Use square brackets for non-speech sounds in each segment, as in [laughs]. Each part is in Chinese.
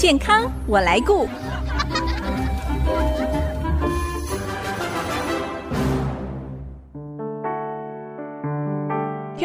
健康我来顾。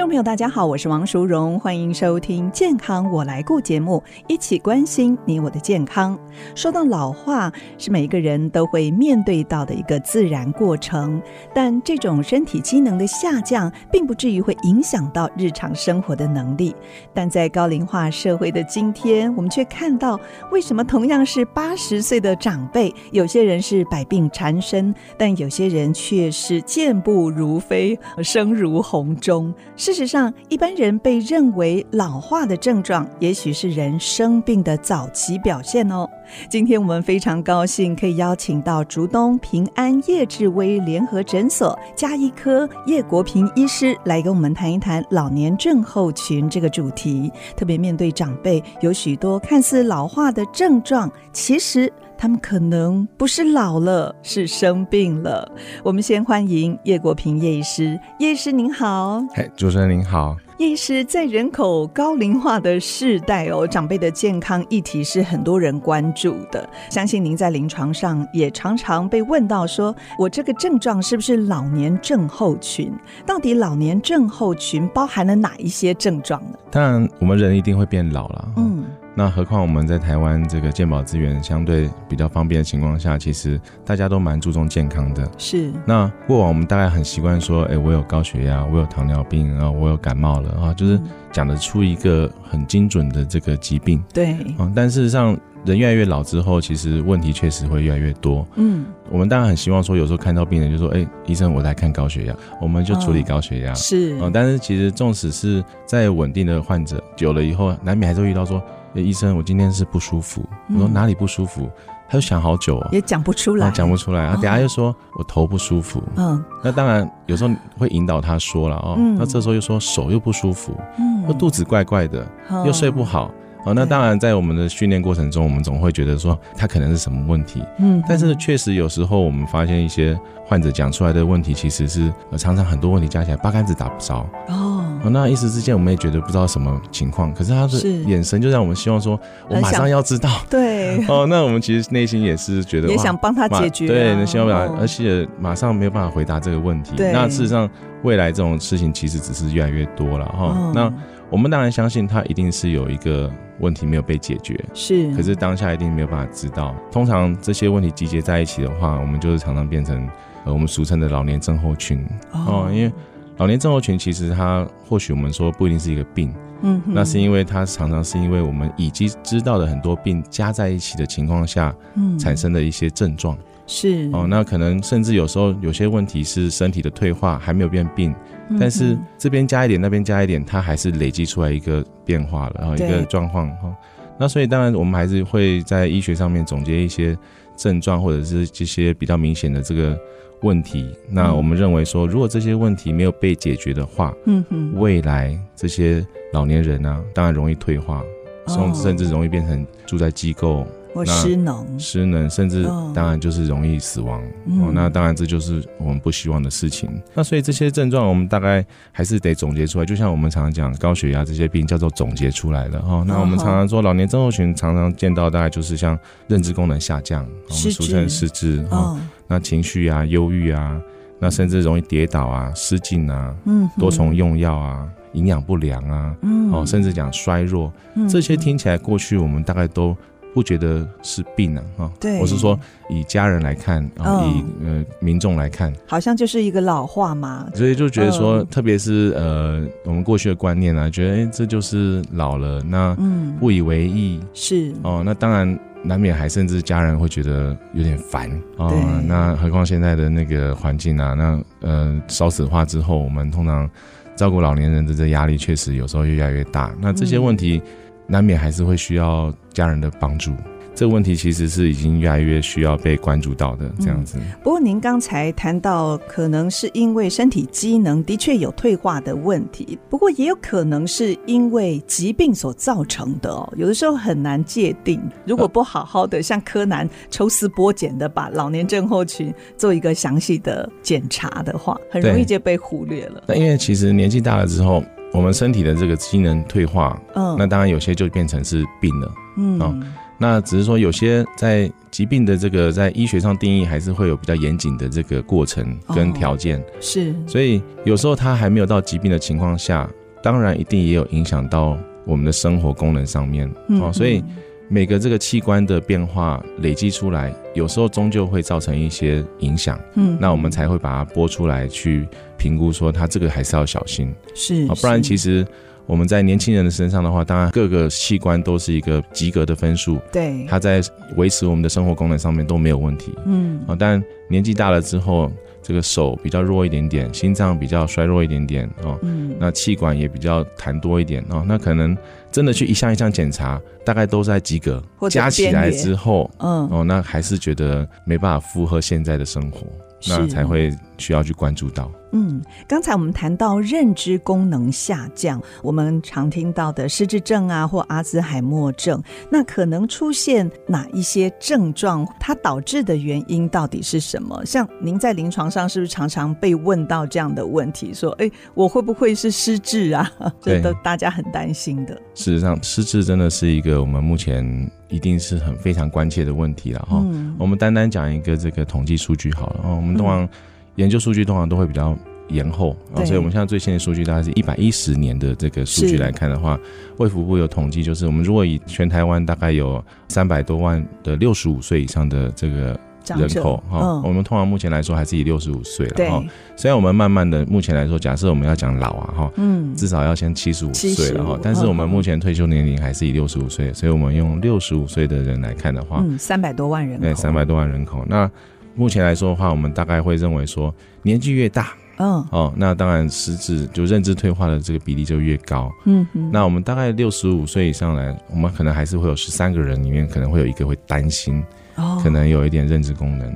众朋友，大家好，我是王淑荣，欢迎收听《健康我来顾》节目，一起关心你我的健康。说到老化，是每个人都会面对到的一个自然过程，但这种身体机能的下降，并不至于会影响到日常生活的能力。但在高龄化社会的今天，我们却看到，为什么同样是八十岁的长辈，有些人是百病缠身，但有些人却是健步如飞，声如洪钟。是事实上，一般人被认为老化的症状，也许是人生病的早期表现哦。今天我们非常高兴可以邀请到竹东平安叶志威联合诊所加医科叶国平医师来跟我们谈一谈老年症候群这个主题。特别面对长辈有许多看似老化的症状，其实他们可能不是老了，是生病了。我们先欢迎叶国平叶医师，叶医师您好。嘿，主持人您好。叶医师，在人口高龄化的世代哦，长辈的健康议题是很多人关注的。相信您在临床上也常常被问到说，说我这个症状是不是老年症候群？到底老年症候群包含了哪一些症状呢？当然，我们人一定会变老了。嗯。那何况我们在台湾这个健保资源相对比较方便的情况下，其实大家都蛮注重健康的。是。那过往我们大概很习惯说，哎、欸，我有高血压，我有糖尿病，然后我有感冒了啊，就是讲得出一个很精准的这个疾病。对。啊，但事实上，人越来越老之后，其实问题确实会越来越多。嗯。我们当然很希望说，有时候看到病人就说，哎、欸，医生，我来看高血压，我们就处理高血压。哦、是。啊，但是其实纵使是在稳定的患者，久了以后，难免还是会遇到说。欸、医生，我今天是不舒服。我说哪里不舒服？他就想好久、哦，也讲不出来，讲不出来。他等下又说我头不舒服。嗯，那当然有时候会引导他说了哦。那这时候又说手又不舒服，嗯，又肚子怪怪的，又睡不好。哦，那当然在我们的训练过程中，我们总会觉得说他可能是什么问题。嗯，但是确实有时候我们发现一些患者讲出来的问题，其实是常常很多问题加起来八竿子打不着。哦。那一时之间，我们也觉得不知道什么情况，可是他的眼神就让我们希望说，我马上要知道。[laughs] 对 [laughs] 哦，那我们其实内心也是觉得也想帮他解决、啊，对，希望把，而且马上没有办法回答这个问题。对，那事实上未来这种事情其实只是越来越多了哈。哦、那我们当然相信他一定是有一个问题没有被解决，是，可是当下一定没有办法知道。通常这些问题集结在一起的话，我们就是常常变成呃我们俗称的老年症候群哦，因为。老年症候群其实它或许我们说不一定是一个病，嗯，那是因为它常常是因为我们已经知道的很多病加在一起的情况下，嗯，产生的一些症状。是。哦，那可能甚至有时候有些问题是身体的退化还没有变病，嗯、但是这边加一点那边加一点，它还是累积出来一个变化了，然后一个状况哈。那所以当然我们还是会在医学上面总结一些症状或者是这些比较明显的这个。问题，那我们认为说，如果这些问题没有被解决的话，嗯哼，未来这些老年人呢、啊，当然容易退化，甚甚至容易变成住在机构，或失能，失能，甚至当然就是容易死亡。哦，那当然这就是我们不希望的事情。那所以这些症状，我们大概还是得总结出来。就像我们常常讲高血压这些病，叫做总结出来的哈。那我们常常说老年症候群，常常见到大概就是像认知功能下降，我们俗称失智哈。那情绪啊，忧郁啊，那甚至容易跌倒啊，失禁啊，嗯，多重用药啊，营养不良啊，嗯，哦，甚至讲衰弱，嗯，这些听起来过去我们大概都不觉得是病啊，哈，对，我是说以家人来看，啊，以呃民众来看，好像就是一个老化嘛，所以就觉得说，特别是呃我们过去的观念啊，觉得哎这就是老了，那嗯。不以为意。是。哦，那当然。难免还甚至家人会觉得有点烦啊、呃。那何况现在的那个环境啊，那呃少子化之后，我们通常照顾老年人的这压力确实有时候越来越大。那这些问题难免还是会需要家人的帮助。这个问题其实是已经越来越需要被关注到的这样子。嗯、不过您刚才谈到，可能是因为身体机能的确有退化的问题，不过也有可能是因为疾病所造成的哦。有的时候很难界定，如果不好好的像柯南抽丝剥茧的把老年症候群做一个详细的检查的话，很容易就被忽略了。那因为其实年纪大了之后。我们身体的这个机能退化，嗯，那当然有些就变成是病了，嗯，哦，那只是说有些在疾病的这个在医学上定义还是会有比较严谨的这个过程跟条件，哦，是，所以有时候它还没有到疾病的情况下，当然一定也有影响到我们的生活功能上面，哦，所以。每个这个器官的变化累积出来，有时候终究会造成一些影响。嗯，那我们才会把它拨出来去评估，说它这个还是要小心。是，不然其实我们在年轻人的身上的话，当然各个器官都是一个及格的分数。对，它在维持我们的生活功能上面都没有问题。嗯，啊，但年纪大了之后。这个手比较弱一点点，心脏比较衰弱一点点哦，嗯，那气管也比较痰多一点哦，那可能真的去一项一项检查，大概都在及格，加起来之后，嗯，哦，那还是觉得没办法负荷现在的生活，那才会需要去关注到。嗯，刚才我们谈到认知功能下降，我们常听到的失智症啊，或阿兹海默症，那可能出现哪一些症状？它导致的原因到底是什么？像您在临床上是不是常常被问到这样的问题？说，哎，我会不会是失智啊？[laughs] 这都大家很担心的。事实上，失智真的是一个我们目前一定是很非常关切的问题了哈。嗯、我们单单讲一个这个统计数据好了，我们通常。研究数据通常都会比较延后啊，所以我们现在最新的数据大概是一百一十年的这个数据来看的话，卫福部有统计，就是我们如果以全台湾大概有三百多万的六十五岁以上的这个人口哈，嗯、我们通常目前来说还是以六十五岁了哈。虽然我们慢慢的目前来说，假设我们要讲老啊哈，嗯，至少要先七十五岁了哈，但是我们目前退休年龄还是以六十五岁，所以我们用六十五岁的人来看的话，嗯，三百多万人口，对，三百多万人口。那。目前来说的话，我们大概会认为说，年纪越大，嗯，哦，那当然实质就认知退化的这个比例就越高，嗯哼，那我们大概六十五岁以上来，我们可能还是会有十三个人里面可能会有一个会担心，哦，可能有一点认知功能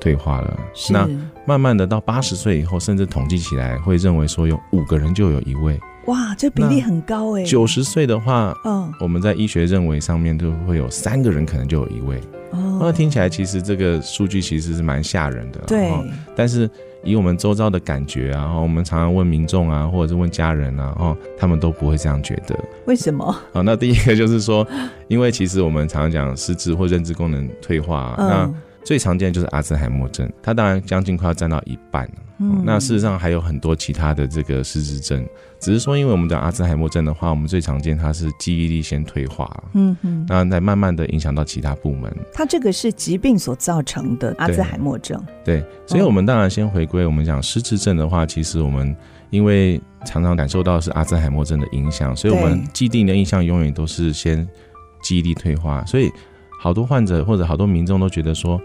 退化了。那慢慢的到八十岁以后，甚至统计起来会认为说有五个人就有一位，哇，这比例很高哎。九十岁的话，嗯，我们在医学认为上面都会有三个人可能就有一位。那听起来其实这个数据其实是蛮吓人的，对。但是以我们周遭的感觉啊，我们常常问民众啊，或者是问家人啊，哦，他们都不会这样觉得。为什么？好，那第一个就是说，因为其实我们常常讲失智或认知功能退化，那最常见就是阿兹海默症，它当然将近快要占到一半。嗯，那事实上还有很多其他的这个失智症，只是说，因为我们的阿兹海默症的话，我们最常见它是记忆力先退化，嗯嗯，那再慢慢的影响到其他部门。它这个是疾病所造成的阿兹海默症。对，对，所以我们当然先回归我们讲失智症的话，其实我们因为常常感受到是阿兹海默症的影响，所以我们既定的印象永远都是先记忆力退化，所以好多患者或者好多民众都觉得说，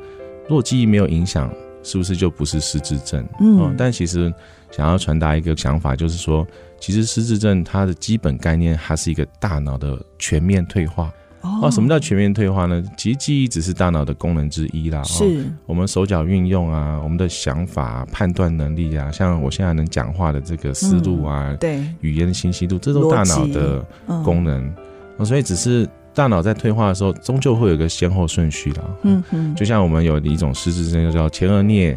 若记忆没有影响。是不是就不是失智症？嗯、哦，但其实想要传达一个想法，就是说，其实失智症它的基本概念，它是一个大脑的全面退化。哦，什么叫全面退化呢？其实记忆只是大脑的功能之一啦。是、哦，我们手脚运用啊，我们的想法、判断能力啊，像我现在能讲话的这个思路啊，嗯、对，语言的清晰度，这都大脑的功能。嗯、所以只是。大脑在退化的时候，终究会有一个先后顺序的。嗯嗯，就像我们有一种失智症，叫前额叶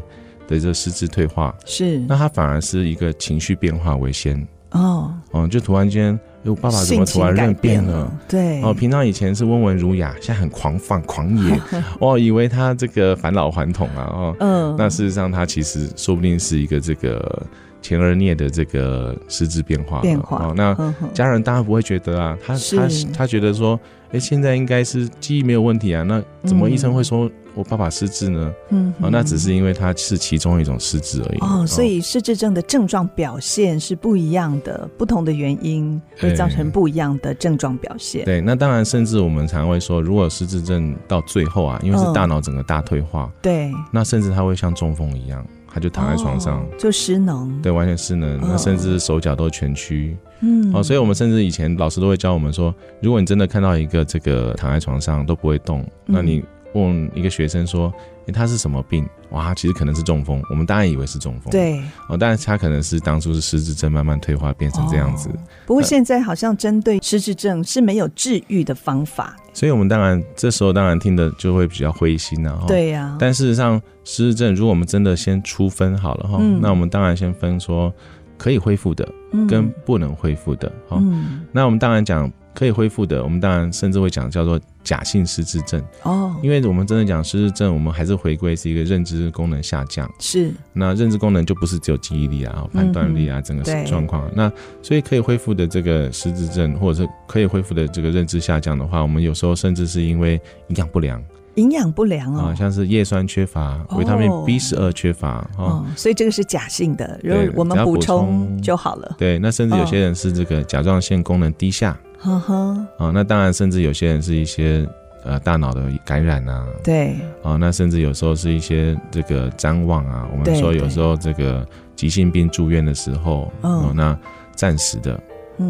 的这个失智退化，是，那它反而是一个情绪变化为先。哦，嗯，就突然间，哎，我爸爸怎么突然变，变了？对，哦，平常以前是温文儒雅，现在很狂放狂野，[laughs] 哦，以为他这个返老还童啊，哦，嗯，那事实上他其实说不定是一个这个。前额颞的这个失智变化，变化哦，那家人当然不会觉得啊，他是他他觉得说，哎、欸，现在应该是记忆没有问题啊，那怎么医生会说我爸爸失智呢？嗯，哦，那只是因为他是其中一种失智而已。哦，所以失智症的症状表现是不一样的，不同的原因会造成不一样的症状表现。对，那当然，甚至我们常会说，如果失智症到最后啊，因为是大脑整个大退化，对，那甚至他会像中风一样。他就躺在床上，哦、就失能，对，完全失能，那甚至手脚都蜷曲，嗯，哦，所以我们甚至以前老师都会教我们说，如果你真的看到一个这个躺在床上都不会动，嗯、那你问一个学生说，欸、他是什么病？哇，其实可能是中风，我们当然以为是中风，对，哦，但是他可能是当初是失智症慢慢退化变成这样子。哦、不过现在好像针对失智症是没有治愈的方法。所以，我们当然这时候当然听的就会比较灰心了哈。对呀。但事实上，失智症如果我们真的先出分好了哈，嗯、那我们当然先分说可以恢复的跟不能恢复的。好、嗯，那我们当然讲可以恢复的，我们当然甚至会讲叫做假性失智症哦，因为我们真的讲失智症，我们还是回归是一个认知功能下降。是，那认知功能就不是只有记忆力啊、判断力啊，整个状况。那所以可以恢复的这个失智症，或者是可以恢复的这个认知下降的话，我们有时候甚至是因为营养不良。营养不良哦，像是叶酸缺乏、维他命 B 十二缺乏哦，所以这个是假性的，如果我们补充就好了。对，那甚至有些人是这个甲状腺功能低下，呵呵，啊，那当然，甚至有些人是一些呃大脑的感染啊，对，啊，那甚至有时候是一些这个譫妄啊，我们说有时候这个急性病住院的时候，哦，那暂时的，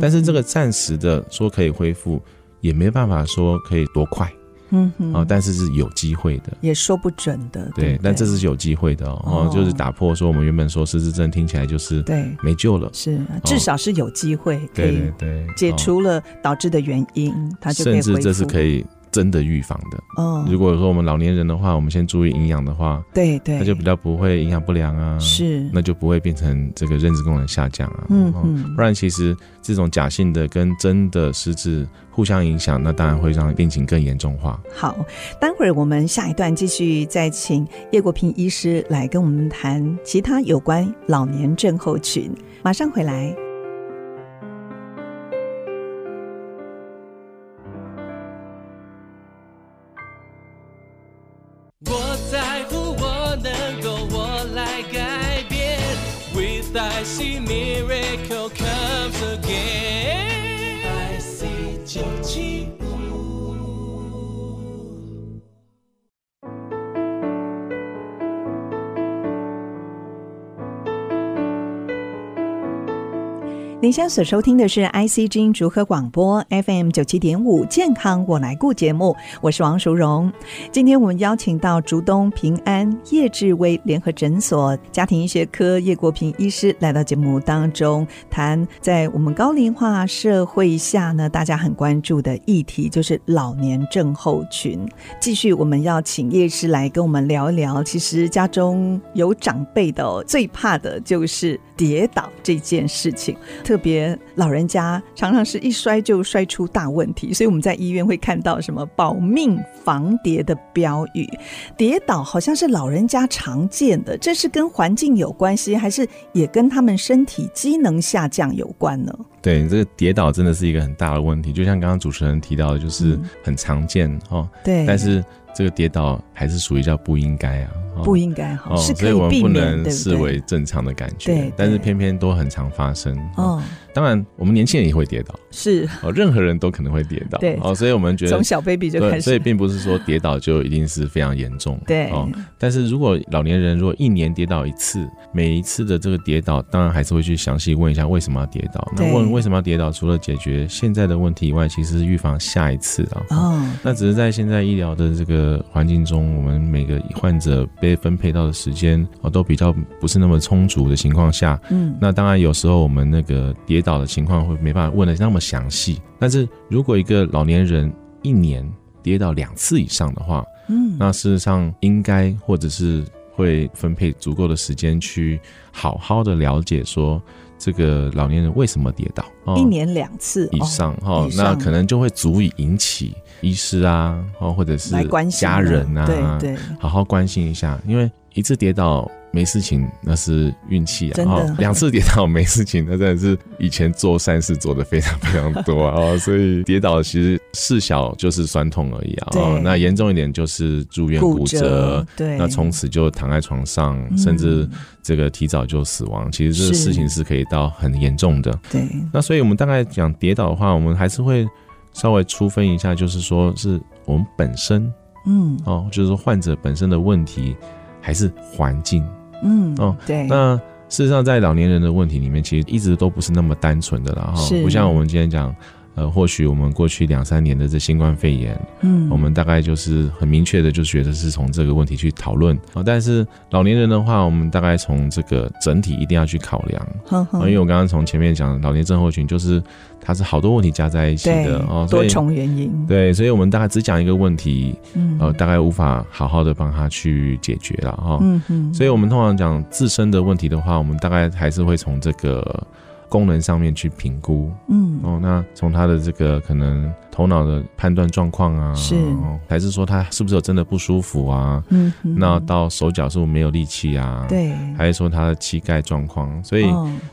但是这个暂时的说可以恢复，也没办法说可以多快。嗯哼，哦，但是是有机会的，也说不准的，对，对，对，但这是有机会的哦，哦，就是打破说我们原本说失智症听起来就是对。没救了，是至少是有机会，对对对，解除了导致的原因，它就可以甚至这是可以。真的预防的。哦，如果说我们老年人的话，我们先注意营养的话，对对，那就比较不会营养不良啊，是，那就不会变成这个认知功能下降啊，嗯嗯，不然其实这种假性的跟真的失智互相影响，那当然会让病情更严重化。好，待会儿我们下一段继续再请叶国平医师来跟我们谈其他有关老年症候群，马上回来。您现在所收听的是 IC 之音竹科广播 FM 九七点五健康我来顾节目，我是王淑荣。今天我们邀请到竹东平安叶志威联合诊所家庭医学科叶国平医师来到节目当中，谈在我们高龄化社会下呢，大家很关注的议题就是老年症候群。继续，我们要请叶师来跟我们聊一聊，其实家中有长辈的，最怕的就是跌倒这件事情。特别老人家常常是一摔就摔出大问题，所以我们在医院会看到什么“保命防跌”的标语。跌倒好像是老人家常见的，这是跟环境有关系，还是也跟他们身体机能下降有关呢？对，这个跌倒真的是一个很大的问题，就像刚刚主持人提到的，就是很常见、嗯、哦。对，但是这个跌倒还是属于叫不应该啊。不应该哈，是可以避免，所以我们不能视为正常的感觉，对，但是偏偏都很常发生。哦，当然，我们年轻人也会跌倒，是。哦，任何人都可能会跌倒，对。哦，所以我们觉得从小 baby 就开始，所以并不是说跌倒就一定是非常严重，对。哦。但是如果老年人如果一年跌倒一次，每一次的这个跌倒，当然还是会去详细问一下为什么要跌倒。那问为什么要跌倒，除了解决现在的问题以外，其实是预防下一次啊。哦，那只是在现在医疗的这个环境中，我们每个患者被分配到的时间哦，都比较不是那么充足的情况下，嗯，那当然有时候我们那个跌倒的情况会没办法问的那么详细。但是如果一个老年人一年跌倒两次以上的话，嗯，那事实上应该或者是会分配足够的时间去好好的了解说这个老年人为什么跌倒，哦，一年两次以上哈，哦，那可能就会足以引起医师啊，或者是家人啊，对对，好好关心一下，因为一次跌倒没事情那是运气啊，然后两次跌倒没事情，那真的是以前做善事做的非常非常多啊，哦，所以跌倒其实事小就是酸痛而已啊，哦，那严重一点就是住院骨折，对，那从此就躺在床上，甚至这个提早就死亡，其实这个事情是可以到很严重的，对，那所以我们大概讲跌倒的话，我们还是会。稍微粗分一下，就是说，是我们本身，嗯，哦，就是说患者本身的问题，还是环境，嗯，哦，对。那事实上，在老年人的问题里面，其实一直都不是那么单纯的啦，哈，不像我们今天讲，呃，或许我们过去两三年的这新冠肺炎，嗯，我们大概就是很明确的就觉得是从这个问题去讨论啊。但是老年人的话，我们大概从这个整体一定要去考量，呵呵因为我刚刚从前面讲老年症候群，就是它是好多问题加在一起的哦，多重原因。对，所以我们大概只讲一个问题，嗯，呃，大概无法好好的帮他去解决了哈。嗯嗯，所以我们通常讲自身的问题的话，我们大概还是会从这个。功能上面去评估，嗯，哦，那从他的这个可能头脑的判断状况啊，是，还是说他是不是有真的不舒服啊？嗯，嗯，那到手脚是不是没有力气啊？对，还是说他的膝盖状况？所以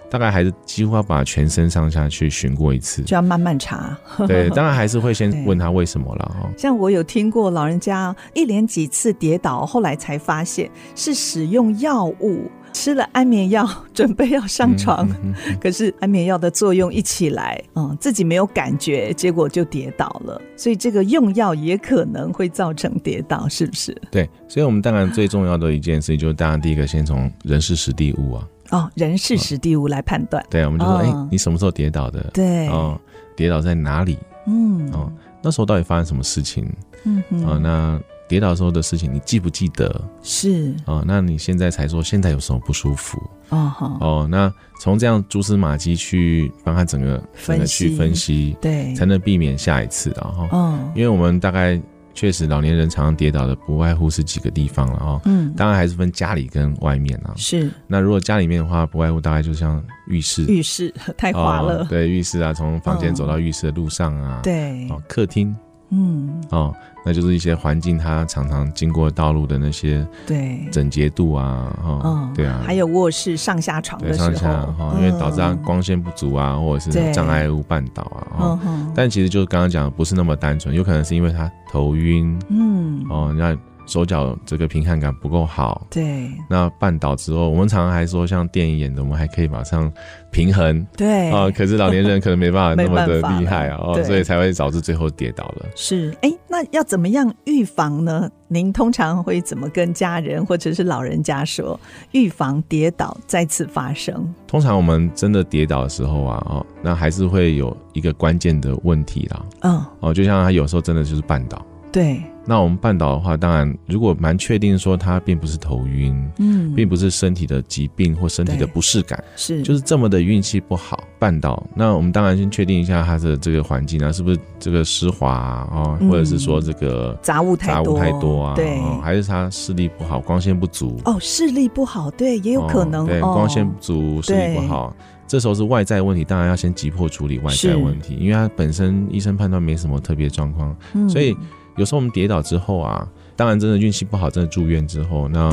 大概还是几乎要把全身上下去巡过一次，就要慢慢查。对，[laughs] 当然还是会先问他为什么了哈。像我有听过老人家一连几次跌倒，后来才发现是使用药物。吃了安眠药，[laughs] 准备要上床，嗯嗯嗯、可是安眠药的作用一起来，嗯，自己没有感觉，结果就跌倒了。所以这个用药也可能会造成跌倒，是不是？对，所以我们当然最重要的一件事情就是，当然第一个先从人事实地物啊，哦，人事实地物来判断、哦。对，我们就说，哎、哦欸，你什么时候跌倒的？对，哦，跌倒在哪里？嗯，哦，那时候到底发生什么事情？嗯嗯，哦，那。跌倒时候的事情，你记不记得？是哦，那你现在才说现在有什么不舒服？哦好哦，那从这样蛛丝马迹去帮他整个整个去分析，对，才能避免下一次的哈。哦，因为我们大概确实老年人常常跌倒的，不外乎是几个地方了哈。嗯，当然还是分家里跟外面啊。是，那如果家里面的话，不外乎大概就像浴室，浴室太滑了。哦、对，浴室啊，从房间走到浴室的路上啊，对，哦，客厅。嗯。哦，那就是一些环境，它常常经过道路的那些对。整洁度啊，哈、哦，对啊，还有卧室上下床的上下哈、哦，因为导致它光线不足啊，或者是障碍物绊倒啊，哦，但其实就是刚刚讲的不是那么单纯，有可能是因为他头晕，嗯，哦，那。手脚这个平衡感不够好，对。那绊倒之后，我们常常还说像电影演的，我们还可以马上平衡，对啊、呃。可是老年人可能没办法 [laughs] 那么的厉害啊，哦，所以才会导致最后跌倒了。是，哎，那要怎么样预防呢？您通常会怎么跟家人或者是老人家说，预防跌倒再次发生？通常我们真的跌倒的时候啊，哦，那还是会有一个关键的问题啦。嗯，哦，就像他有时候真的就是绊倒。对，那我们绊倒的话，当然如果蛮确定说他并不是头晕，嗯，并不是身体的疾病或身体的不适感，是就是这么的运气不好绊倒。那我们当然先确定一下他的这个环境啊，是不是这个湿滑啊，哦，或者是说这个杂物太多，杂物太多啊，对，还是他视力不好，光线不足。哦，视力不好，对，也有可能，哦、对，光线不足，视力不好。这时候是外在问题，当然要先急迫处理外在问题，因为他本身医生判断没什么特别状况，嗯、所以。有时候我们跌倒之后啊，当然真的运气不好，真的住院之后，那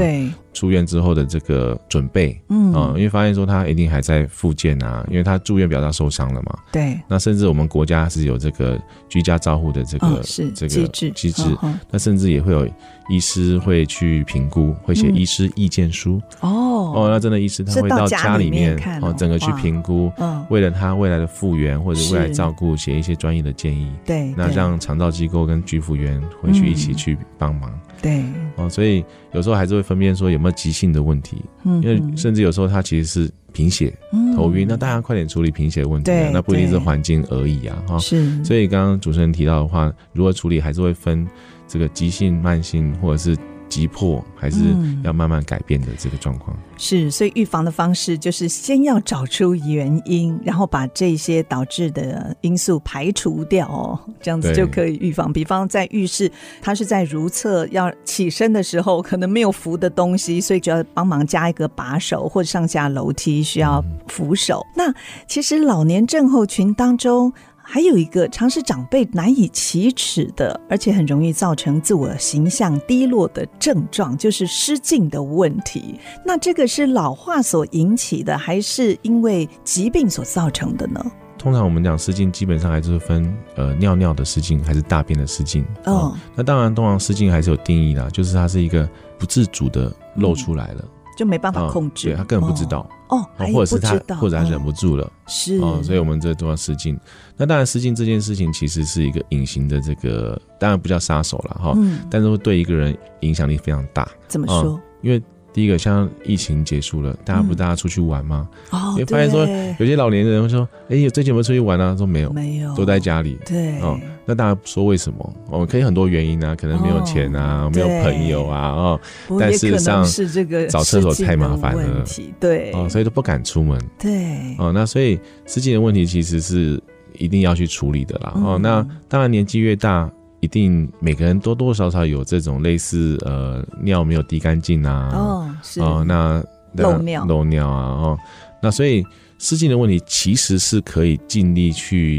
出院之后的这个准备，嗯。啊，因为发现说他一定还在复健啊，因为他住院表示受伤了嘛，对。那甚至我们国家是有这个居家照护的这个、哦、是这个机制。机制，哦、那甚至也会有医师会去评估，会写医师意见书。哦、嗯、哦，那真的医师他会到家里面哦，哦，整个去评估，嗯，为了他未来的复原或者未来照顾，写一些专业的建议。对，那让长照机构跟居服员回去一起去帮忙。嗯、对，哦，所以有时候还是会分辨说有没有急性的问题。嗯，因为甚至有时候他其实是贫血、嗯、头晕，那大家快点处理贫血问题、那不一定是环境而已啊，哈。是，所以刚刚主持人提到的话，如何处理还是会分这个急性、慢性或者是。急迫还是要慢慢改变的这个状况、嗯、是，所以预防的方式就是先要找出原因，然后把这些导致的因素排除掉哦，这样子就可以预防。比方在浴室，他是在如厕要起身的时候，可能没有扶的东西，所以就要帮忙加一个把手，或者上下楼梯需要扶手。嗯、那其实老年症候群当中。还有一个常是长辈难以启齿的，而且很容易造成自我形象低落的症状，就是失禁的问题。那这个是老化所引起的，还是因为疾病所造成的呢？通常我们讲失禁，基本上还是分呃尿尿的失禁还是大便的失禁。哦，哦，那当然，通常失禁还是有定义的，就是它是一个不自主的漏出来了。嗯就没办法控制，他根本不知道哦，或者是他，或者他忍不住了，是哦，所以我们这都要失禁。那当然，失禁这件事情其实是一个隐形的这个，当然不叫杀手了哈，嗯，但是会对一个人影响力非常大。怎么说？哦、因为第一个，像疫情结束了，大家不大家出去玩吗？哦，你发现说有些老年人会说：“哎，有最近有没有出去玩啊？”说没有，没有，都在家里。对，哦，那大家说为什么？哦，可以很多原因啊，可能没有钱啊，没有朋友啊，哦，但事实上是这个找厕所太麻烦了，对，哦，所以都不敢出门。对，哦，那所以实际的问题其实是一定要去处理的啦。哦，那当然年纪越大。一定每个人多多少少有这种类似呃尿没有滴干净啊，哦是。哦那漏尿。漏尿啊哦，那所以失禁的问题其实是可以尽力去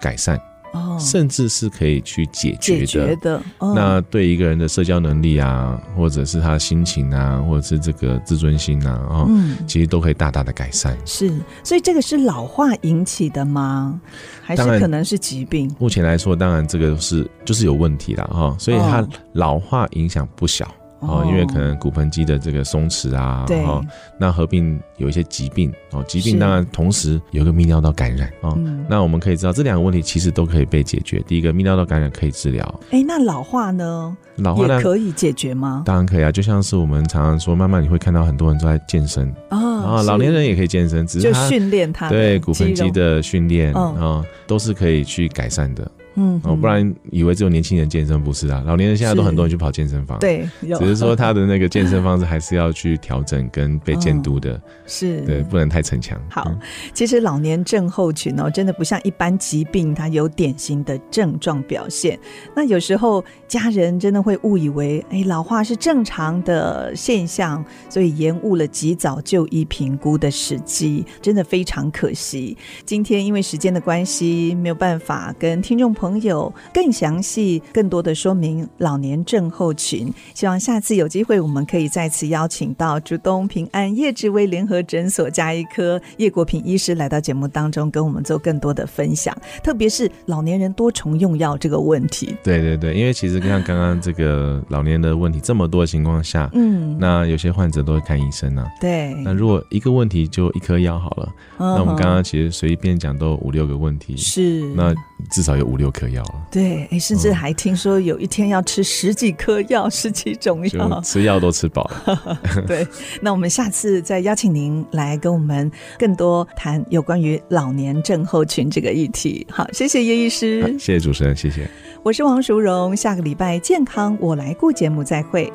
改善。甚至是可以去解决的。解决的。哦、那对一个人的社交能力啊，或者是他的心情啊，或者是这个自尊心啊，哦，嗯，其实都可以大大的改善。是，所以这个是老化引起的吗？还是可能是疾病？目前来说，当然这个是就是有问题了哈，所以它老化影响不小。哦，因为可能骨盆肌的这个松弛啊，对，哦，那合并有一些疾病哦，疾病当然同时有一个泌尿道感染哦，嗯，那我们可以知道这两个问题其实都可以被解决。第一个泌尿道感染可以治疗，哎，那老化呢？老化也可以解决吗？当然可以啊，就像是我们常常说，慢慢你会看到很多人都在健身。哦，老年人也可以健身，只是就训练他对骨盆肌的训练啊，都是可以去改善的。嗯，哦，不然以为只有年轻人健身，不是啊，老年人现在都很多人去跑健身房，对，只是说 [laughs] 他的那个健身方式还是要去调整跟被监督的，是对，不能太逞强。好，其实老年症候群哦，真的不像一般疾病，它有典型的症状表现。那有时候家人真的会误以为，哎，老化是正常的现象，所以延误了及早就医评估的时机，真的非常可惜。今天因为时间的关系，没有办法跟听众朋友朋友更详细、更多的说明老年症候群，希望下次有机会，我们可以再次邀请到竹东平安叶志威联合诊所加医科叶国平医师来到节目当中，跟我们做更多的分享。特别是老年人多重用药这个问题。对对对，因为其实像刚刚这个老年的问题这么多的情况下，嗯，那有些患者都会看医生啊。对。那如果一个问题就一颗药好了，嗯、那我们刚刚其实随便讲都有五六个问题，是那至少有五六。颗药了，对，哎，甚至还听说有一天要吃十几颗药，[laughs] 十几种药，吃药都吃饱了。[laughs] 对，那我们下次再邀请您来跟我们更多谈有关于老年症候群这个议题。好，谢谢叶医师，谢谢主持人，谢谢。我是王淑荣，下个礼拜健康我来顾节目再会。